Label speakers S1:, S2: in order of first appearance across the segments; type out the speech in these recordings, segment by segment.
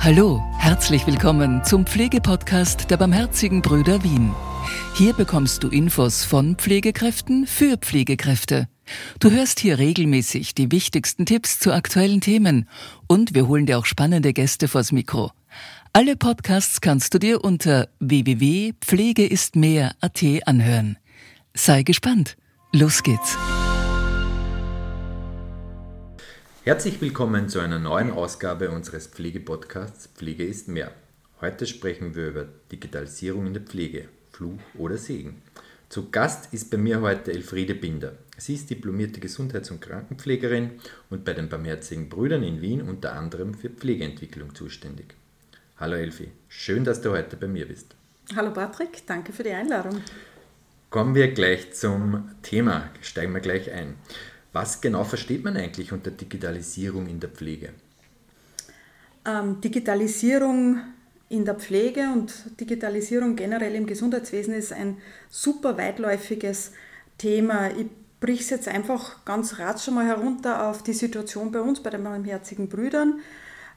S1: Hallo, herzlich willkommen zum Pflegepodcast der Barmherzigen Brüder Wien. Hier bekommst du Infos von Pflegekräften für Pflegekräfte. Du hörst hier regelmäßig die wichtigsten Tipps zu aktuellen Themen und wir holen dir auch spannende Gäste vors Mikro. Alle Podcasts kannst du dir unter www.pflegeistmehr.at anhören. Sei gespannt. Los geht's.
S2: Herzlich willkommen zu einer neuen Ausgabe unseres Pflegepodcasts Pflege ist mehr. Heute sprechen wir über Digitalisierung in der Pflege, Fluch oder Segen. Zu Gast ist bei mir heute Elfriede Binder. Sie ist diplomierte Gesundheits- und Krankenpflegerin und bei den Barmherzigen Brüdern in Wien unter anderem für Pflegeentwicklung zuständig. Hallo Elfi, schön, dass du heute bei mir bist.
S3: Hallo Patrick, danke für die Einladung.
S2: Kommen wir gleich zum Thema, steigen wir gleich ein. Was genau versteht man eigentlich unter Digitalisierung in der Pflege?
S3: Ähm, Digitalisierung in der Pflege und Digitalisierung generell im Gesundheitswesen ist ein super weitläufiges Thema. Ich brich es jetzt einfach ganz rasch schon mal herunter auf die Situation bei uns, bei den barmherzigen Brüdern.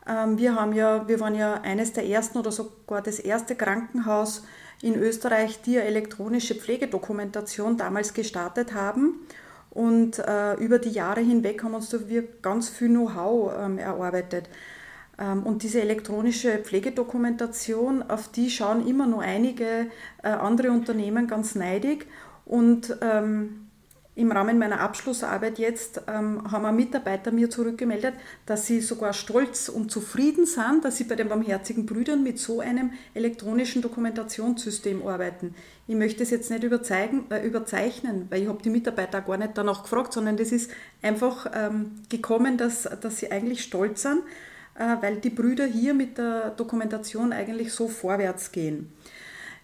S3: Ähm, wir, haben ja, wir waren ja eines der ersten oder sogar das erste Krankenhaus in Österreich, die eine elektronische Pflegedokumentation damals gestartet haben. Und äh, über die Jahre hinweg haben uns da wir ganz viel Know-how ähm, erarbeitet. Ähm, und diese elektronische Pflegedokumentation, auf die schauen immer nur einige äh, andere Unternehmen ganz neidig. Und ähm, im Rahmen meiner Abschlussarbeit jetzt ähm, haben Mitarbeiter mir zurückgemeldet, dass sie sogar stolz und zufrieden sind, dass sie bei den Barmherzigen Brüdern mit so einem elektronischen Dokumentationssystem arbeiten. Ich möchte es jetzt nicht äh, überzeichnen, weil ich habe die Mitarbeiter gar nicht danach gefragt, sondern das ist einfach ähm, gekommen, dass, dass sie eigentlich stolz sind, äh, weil die Brüder hier mit der Dokumentation eigentlich so vorwärts gehen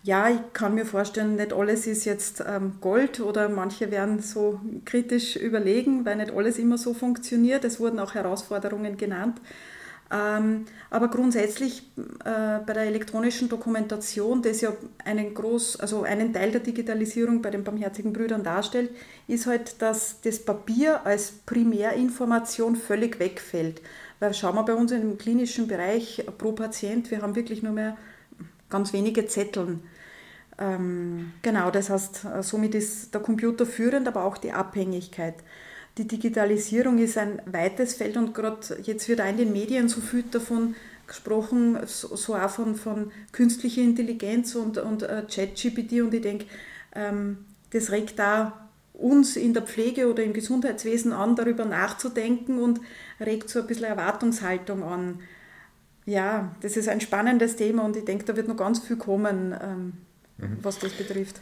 S3: ja, ich kann mir vorstellen, nicht alles ist jetzt ähm, Gold oder manche werden so kritisch überlegen, weil nicht alles immer so funktioniert. Es wurden auch Herausforderungen genannt. Ähm, aber grundsätzlich äh, bei der elektronischen Dokumentation, das ja einen, groß, also einen Teil der Digitalisierung bei den Barmherzigen Brüdern darstellt, ist halt, dass das Papier als Primärinformation völlig wegfällt. Weil schauen wir bei uns im klinischen Bereich pro Patient, wir haben wirklich nur mehr ganz wenige Zetteln. Ähm, genau, das heißt, äh, somit ist der Computer führend, aber auch die Abhängigkeit. Die Digitalisierung ist ein weites Feld und gerade jetzt wird auch in den Medien so viel davon gesprochen, so, auch von, von künstlicher Intelligenz und, und äh, ChatGPT und ich denke, ähm, das regt da uns in der Pflege oder im Gesundheitswesen an, darüber nachzudenken und regt so ein bisschen Erwartungshaltung an. Ja, das ist ein spannendes Thema und ich denke, da wird noch ganz viel kommen. Ähm, mhm. was das betrifft.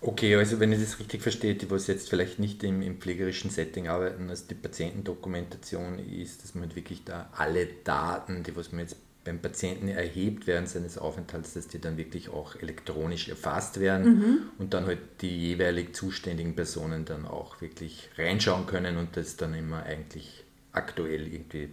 S2: Okay, also wenn ich das richtig verstehe, die was jetzt vielleicht nicht im, im pflegerischen Setting arbeiten, also die Patientendokumentation ist, dass man halt wirklich da alle Daten, die was man jetzt beim Patienten erhebt während seines Aufenthalts, dass die dann wirklich auch elektronisch erfasst werden mhm. und dann halt die jeweilig zuständigen Personen dann auch wirklich reinschauen können und das dann immer eigentlich aktuell irgendwie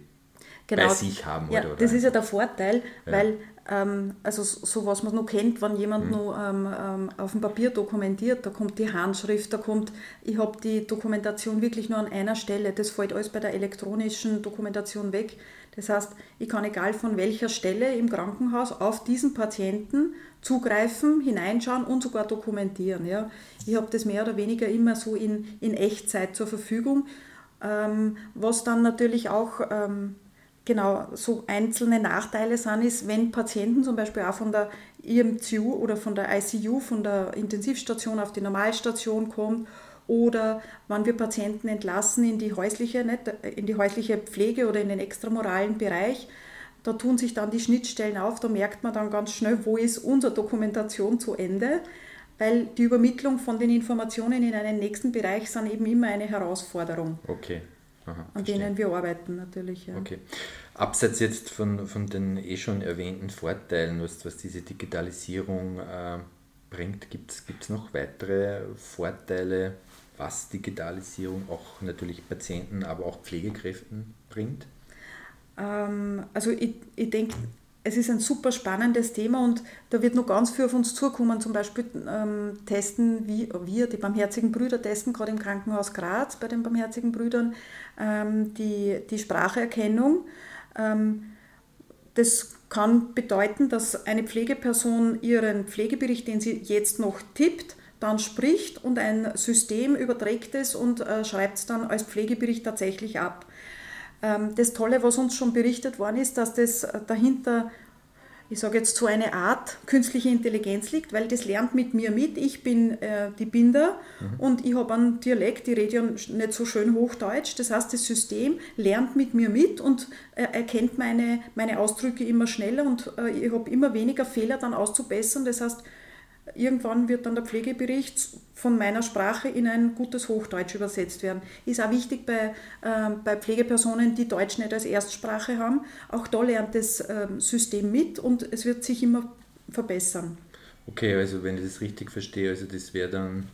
S2: genau. bei sich haben.
S3: Ja, oder, das ist ja der Vorteil, ja. weil also so was man noch kennt, wenn jemand mhm. noch ähm, ähm, auf dem Papier dokumentiert, da kommt die Handschrift, da kommt, ich habe die Dokumentation wirklich nur an einer Stelle, das fällt alles bei der elektronischen Dokumentation weg. Das heißt, ich kann egal von welcher Stelle im Krankenhaus auf diesen Patienten zugreifen, hineinschauen und sogar dokumentieren. Ja. Ich habe das mehr oder weniger immer so in, in Echtzeit zur Verfügung, ähm, was dann natürlich auch ähm, genau so einzelne Nachteile sind, ist, wenn Patienten zum Beispiel auch von der IMCU oder von der ICU, von der Intensivstation auf die Normalstation kommen oder wenn wir Patienten entlassen in die häusliche, nicht, in die häusliche Pflege oder in den extramoralen Bereich, da tun sich dann die Schnittstellen auf, da merkt man dann ganz schnell, wo ist unsere Dokumentation zu Ende, weil die Übermittlung von den Informationen in einen nächsten Bereich sind eben immer eine Herausforderung.
S2: Okay.
S3: Aha, an denen wir arbeiten natürlich.
S2: Ja. Okay. Abseits jetzt von, von den eh schon erwähnten Vorteilen, was, was diese Digitalisierung äh, bringt, gibt es noch weitere Vorteile, was Digitalisierung auch natürlich Patienten, aber auch Pflegekräften bringt?
S3: Ähm, also ich, ich denke, es ist ein super spannendes Thema und da wird noch ganz viel auf uns zukommen. Zum Beispiel ähm, testen wie, wir, die Barmherzigen Brüder, testen gerade im Krankenhaus Graz bei den Barmherzigen Brüdern ähm, die, die Spracherkennung. Ähm, das kann bedeuten, dass eine Pflegeperson ihren Pflegebericht, den sie jetzt noch tippt, dann spricht und ein System überträgt es und äh, schreibt es dann als Pflegebericht tatsächlich ab. Ähm, das Tolle, was uns schon berichtet worden ist, dass das dahinter ich sage jetzt so eine Art künstliche Intelligenz liegt, weil das lernt mit mir mit. Ich bin äh, die Binder mhm. und ich habe einen Dialekt, ich rede ja nicht so schön Hochdeutsch. Das heißt, das System lernt mit mir mit und äh, erkennt meine, meine Ausdrücke immer schneller und äh, ich habe immer weniger Fehler dann auszubessern. Das heißt, Irgendwann wird dann der Pflegebericht von meiner Sprache in ein gutes Hochdeutsch übersetzt werden. Ist auch wichtig bei, äh, bei Pflegepersonen, die Deutsch nicht als Erstsprache haben. Auch da lernt das äh, System mit und es wird sich immer verbessern.
S2: Okay, also wenn ich das richtig verstehe, also das wäre dann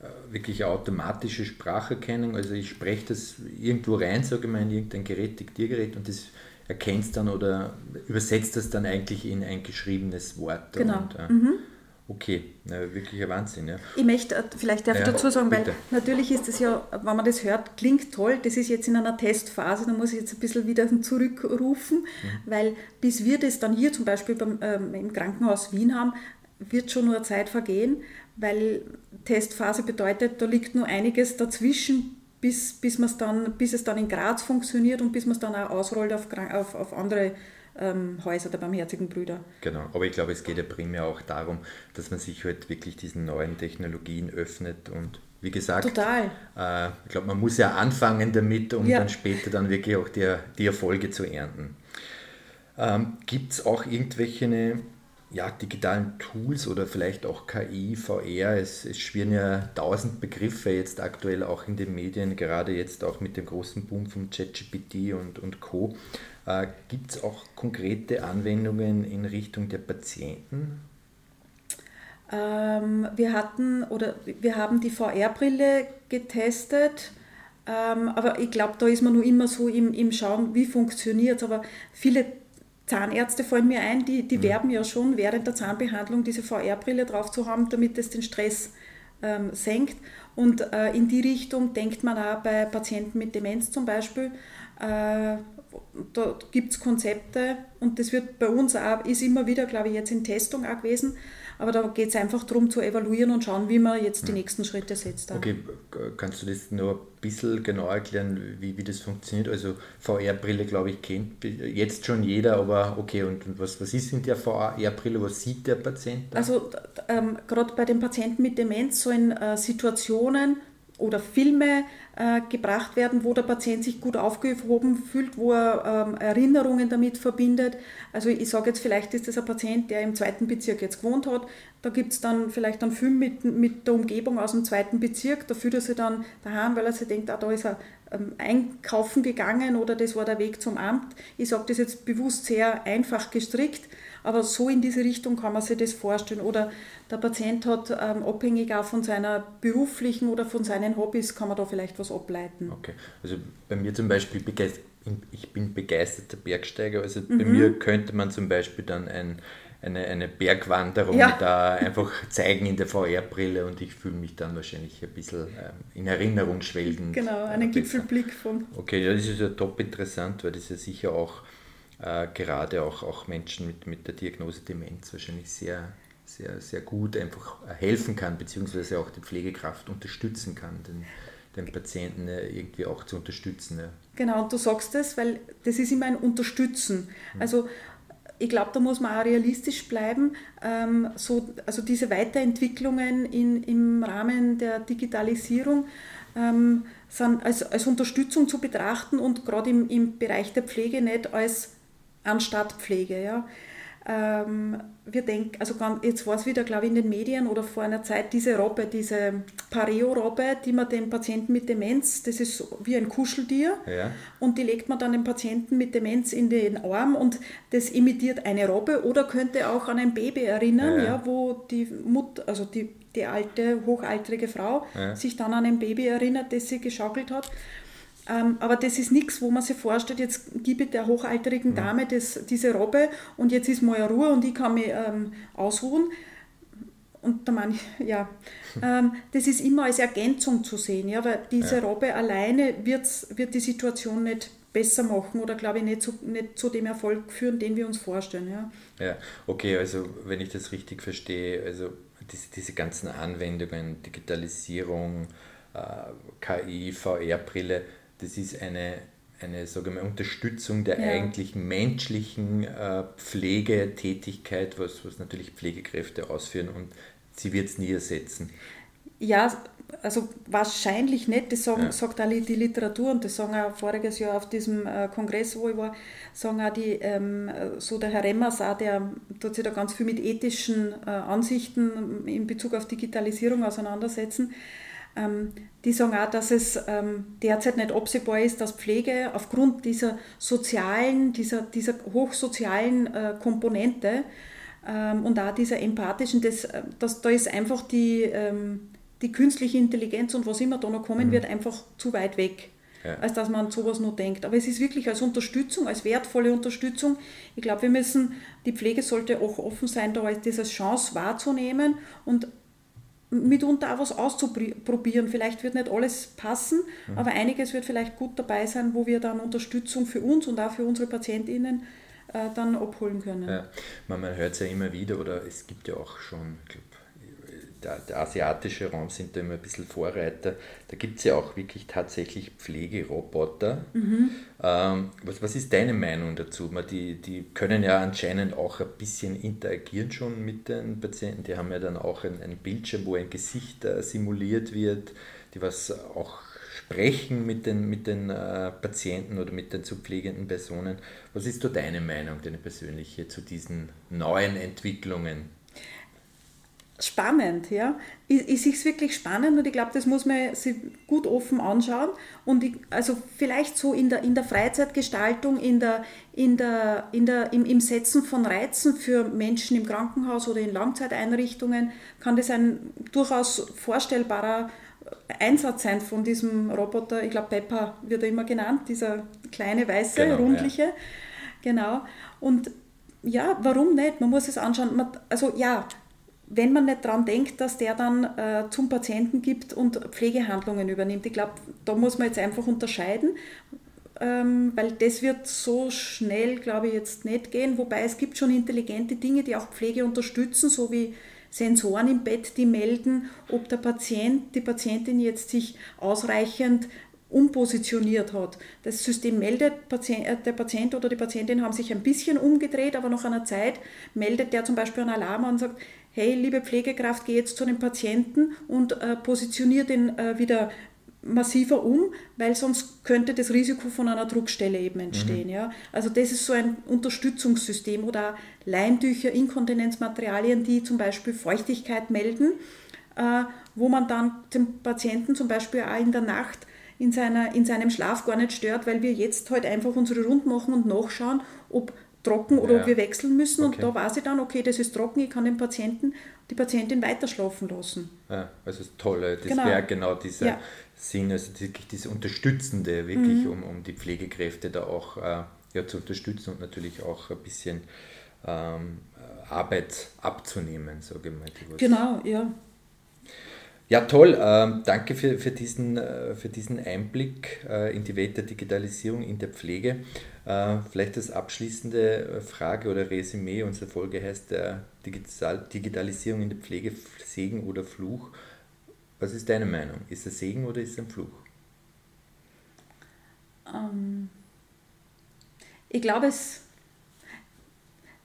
S2: äh, wirklich automatische Spracherkennung. Also ich spreche das irgendwo rein, sage ich mal, in irgendein Gerät, Diktiergerät und das erkennt es dann oder übersetzt das dann eigentlich in ein geschriebenes Wort.
S3: Genau.
S2: Und, äh, mhm. Okay, na, wirklich ein Wahnsinn. Ja.
S3: Ich möchte, äh, vielleicht darf ja, ich dazu sagen, bitte. weil natürlich ist das ja, wenn man das hört, klingt toll, das ist jetzt in einer Testphase, da muss ich jetzt ein bisschen wieder zurückrufen, mhm. weil bis wir das dann hier zum Beispiel beim, ähm, im Krankenhaus Wien haben, wird schon nur Zeit vergehen, weil Testphase bedeutet, da liegt nur einiges dazwischen, bis, bis, dann, bis es dann in Graz funktioniert und bis man es dann auch ausrollt auf, auf, auf andere ähm, Häuser der Barmherzigen Brüder.
S2: Genau, aber ich glaube, es geht ja primär auch darum, dass man sich halt wirklich diesen neuen Technologien öffnet und wie gesagt,
S3: Total.
S2: Äh, ich glaube, man muss ja anfangen damit, um ja. dann später dann wirklich auch die, die Erfolge zu ernten. Ähm, Gibt es auch irgendwelche ja, digitalen Tools oder vielleicht auch KI, VR? Es, es schwirren ja tausend Begriffe jetzt aktuell auch in den Medien, gerade jetzt auch mit dem großen Boom von ChatGPT und, und Co. Äh, Gibt es auch konkrete Anwendungen in Richtung der Patienten?
S3: Ähm, wir hatten oder wir haben die VR-Brille getestet. Ähm, aber ich glaube, da ist man nur immer so im, im Schauen, wie funktioniert es. Aber viele Zahnärzte fallen mir ein, die, die mhm. werben ja schon während der Zahnbehandlung diese VR-Brille drauf zu haben, damit es den Stress ähm, senkt. Und äh, in die Richtung denkt man auch bei Patienten mit Demenz zum Beispiel. Äh, da gibt es Konzepte und das wird bei uns auch, ist immer wieder, glaube ich, jetzt in Testung auch gewesen. Aber da geht es einfach darum zu evaluieren und schauen, wie man jetzt die hm. nächsten Schritte setzt.
S2: Okay, kannst du das nur ein bisschen genauer erklären, wie, wie das funktioniert? Also VR-Brille, glaube ich, kennt jetzt schon jeder, aber okay, und, und was, was ist in der VR-Brille? Was sieht der Patient?
S3: Da? Also ähm, gerade bei den Patienten mit Demenz sollen äh, Situationen oder Filme äh, gebracht werden, wo der Patient sich gut aufgehoben fühlt, wo er ähm, Erinnerungen damit verbindet. Also ich sage jetzt, vielleicht ist das ein Patient, der im zweiten Bezirk jetzt gewohnt hat. Da gibt es dann vielleicht einen Film mit, mit der Umgebung aus dem zweiten Bezirk. Da fühlt er sich dann daheim, weil er sich denkt, ah, da ist er ähm, einkaufen gegangen oder das war der Weg zum Amt. Ich sage das jetzt bewusst sehr einfach gestrickt aber so in diese Richtung kann man sich das vorstellen. Oder der Patient hat ähm, abhängig auch von seiner beruflichen oder von seinen Hobbys, kann man da vielleicht was ableiten.
S2: Okay, also bei mir zum Beispiel, ich bin begeisterter Bergsteiger, also mhm. bei mir könnte man zum Beispiel dann ein, eine, eine Bergwanderung ja. da einfach zeigen in der VR-Brille und ich fühle mich dann wahrscheinlich ein bisschen ähm, in Erinnerung schwelgen.
S3: Genau, einen Gipfelblick von.
S2: Okay, ja, das ist ja top interessant, weil das ja sicher auch äh, gerade auch, auch Menschen mit, mit der Diagnose Demenz wahrscheinlich sehr, sehr, sehr gut einfach helfen kann, beziehungsweise auch die Pflegekraft unterstützen kann, den, den Patienten äh, irgendwie auch zu unterstützen. Ja.
S3: Genau, und du sagst das, weil das ist immer ein Unterstützen. Hm. Also ich glaube, da muss man auch realistisch bleiben. Ähm, so, also diese Weiterentwicklungen in, im Rahmen der Digitalisierung ähm, sind als, als Unterstützung zu betrachten und gerade im, im Bereich der Pflege nicht als anstatt Pflege. Ja. Ähm, wir denken, also jetzt war es wieder, glaube ich, in den Medien oder vor einer Zeit diese Robbe, diese Pareo-Robbe, die man dem Patienten mit Demenz, das ist wie ein Kuscheltier, ja. und die legt man dann dem Patienten mit Demenz in den Arm und das imitiert eine Robbe oder könnte auch an ein Baby erinnern, ja. ja wo die Mutter, also die, die alte, hochaltrige Frau ja. sich dann an ein Baby erinnert, das sie geschaukelt hat. Ähm, aber das ist nichts, wo man sich vorstellt, jetzt gebe ich der hochalterigen. Dame das, diese Robbe und jetzt ist mal Ruhe und ich kann mich ähm, ausruhen. und der Mann, ja, ähm, das ist immer als Ergänzung zu sehen, ja, weil diese ja. Robbe alleine wird's, wird die Situation nicht besser machen oder glaube ich nicht zu, nicht zu dem Erfolg führen, den wir uns vorstellen. Ja.
S2: ja, okay, also wenn ich das richtig verstehe, also diese, diese ganzen Anwendungen, Digitalisierung, äh, KI, VR-Brille, das ist eine, eine sage mal, Unterstützung der ja. eigentlich menschlichen äh, Pflegetätigkeit, was, was natürlich Pflegekräfte ausführen und sie wird es nie ersetzen.
S3: Ja, also wahrscheinlich nicht, das sagen, ja. sagt alle die Literatur und das sagen auch voriges Jahr auf diesem äh, Kongress, wo ich war, sagen auch die, ähm, so der Herr Remmers auch, der tut sich da ganz viel mit ethischen äh, Ansichten in Bezug auf Digitalisierung auseinandersetzen. Ähm, die sagen auch, dass es ähm, derzeit nicht absehbar ist, dass Pflege aufgrund dieser sozialen, dieser, dieser hochsozialen äh, Komponente ähm, und auch dieser empathischen, das, äh, das, da ist einfach die, die künstliche Intelligenz und was immer da noch kommen mhm. wird, einfach zu weit weg. Ja. als dass man an sowas nur denkt. Aber es ist wirklich als Unterstützung, als wertvolle Unterstützung. Ich glaube, wir müssen, die Pflege sollte auch offen sein, da als diese Chance wahrzunehmen und mitunter auch was auszuprobieren. Vielleicht wird nicht alles passen, mhm. aber einiges wird vielleicht gut dabei sein, wo wir dann Unterstützung für uns und auch für unsere PatientInnen äh, dann abholen können.
S2: Ja. Man, man hört es ja immer wieder, oder es gibt ja auch schon, ich glaube, der, der, asiatische Raum sind da immer ein bisschen Vorreiter. Da gibt es ja auch wirklich tatsächlich Pflegeroboter. Mhm. Ähm, was, was ist deine Meinung dazu? Die, die können ja anscheinend auch ein bisschen interagieren schon mit den Patienten. Die haben ja dann auch ein, ein Bildschirm, wo ein Gesicht äh, simuliert wird, die was auch sprechen mit den, mit den äh, Patienten oder mit den zu pflegenden Personen. Was ist da deine Meinung, deine persönliche zu diesen neuen Entwicklungen?
S3: Spannend, ja. Ich, ich sehe es wirklich spannend und ich glaube, das muss man sich gut offen anschauen. Und ich, also vielleicht so in der, in der Freizeitgestaltung, in der, in der, in der, im, im Setzen von Reizen für Menschen im Krankenhaus oder in Langzeiteinrichtungen kann das ein durchaus vorstellbarer Einsatz sein von diesem Roboter. Ich glaube, Pepper wird er immer genannt, dieser kleine weiße, genau, rundliche. Ja. Genau. Und ja, warum nicht? Man muss es anschauen. Man, also ja, wenn man nicht daran denkt, dass der dann äh, zum Patienten gibt und Pflegehandlungen übernimmt. Ich glaube, da muss man jetzt einfach unterscheiden, ähm, weil das wird so schnell, glaube ich, jetzt nicht gehen. Wobei es gibt schon intelligente Dinge, die auch Pflege unterstützen, so wie Sensoren im Bett, die melden, ob der Patient, die Patientin jetzt sich ausreichend umpositioniert hat. Das System meldet, äh, der Patient oder die Patientin haben sich ein bisschen umgedreht, aber nach einer Zeit meldet der zum Beispiel einen Alarm und sagt, hey, liebe Pflegekraft, geh jetzt zu dem Patienten und äh, positioniere den äh, wieder massiver um, weil sonst könnte das Risiko von einer Druckstelle eben entstehen. Mhm. Ja? Also das ist so ein Unterstützungssystem oder Leintücher, Inkontinenzmaterialien, die zum Beispiel Feuchtigkeit melden, äh, wo man dann den Patienten zum Beispiel auch in der Nacht in, seiner, in seinem Schlaf gar nicht stört, weil wir jetzt halt einfach unsere Runden machen und nachschauen, ob trocken oder ja. ob wir wechseln müssen. Okay. Und da weiß ich dann, okay, das ist trocken, ich kann den Patienten, die Patientin weiter schlafen lassen.
S2: Ja, also das Tolle, das genau. wäre genau dieser ja. Sinn, also wirklich dieses Unterstützende, wirklich, mhm. um, um die Pflegekräfte da auch äh, ja, zu unterstützen und natürlich auch ein bisschen ähm, Arbeit abzunehmen, sage ich mal.
S3: Genau, ja.
S2: Ja, toll. Ähm, danke für, für, diesen, äh, für diesen Einblick äh, in die Welt der Digitalisierung in der Pflege. Äh, vielleicht das abschließende Frage oder Resümee unserer Folge heißt der Digital Digitalisierung in der Pflege Segen oder Fluch. Was ist deine Meinung? Ist es Segen oder ist es ein Fluch?
S3: Ähm, ich glaube, es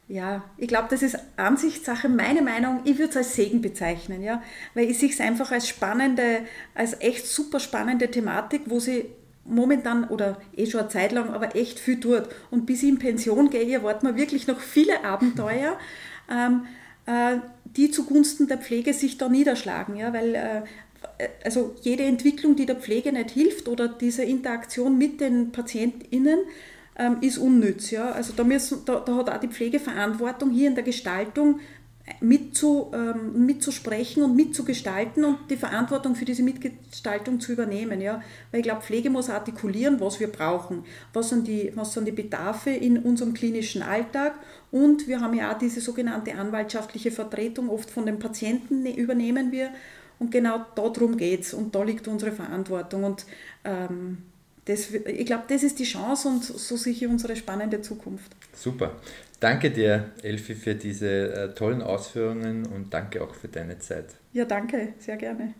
S3: ja, ich glaube, das ist Ansichtssache. Meine Meinung, ich würde es als Segen bezeichnen, ja, weil ich sehe es einfach als spannende, als echt super spannende Thematik, wo sie momentan oder eh schon eine Zeit lang, aber echt viel tut. Und bis ich in Pension gehe, erwarten wir wirklich noch viele Abenteuer, ähm, äh, die zugunsten der Pflege sich da niederschlagen, ja, weil äh, also jede Entwicklung, die der Pflege nicht hilft oder diese Interaktion mit den PatientInnen, ähm, ist unnütz. Ja? Also da, müssen, da, da hat auch die Pflegeverantwortung hier in der Gestaltung mitzu, ähm, mitzusprechen und mitzugestalten und die Verantwortung für diese Mitgestaltung zu übernehmen. Ja? Weil ich glaube, Pflege muss artikulieren, was wir brauchen, was sind, die, was sind die Bedarfe in unserem klinischen Alltag und wir haben ja auch diese sogenannte anwaltschaftliche Vertretung, oft von den Patienten ne, übernehmen wir und genau darum geht es und da liegt unsere Verantwortung und ähm, das, ich glaube, das ist die Chance und so sicher unsere spannende Zukunft.
S2: Super. Danke dir, Elfi, für diese äh, tollen Ausführungen und danke auch für deine Zeit.
S3: Ja, danke, sehr gerne.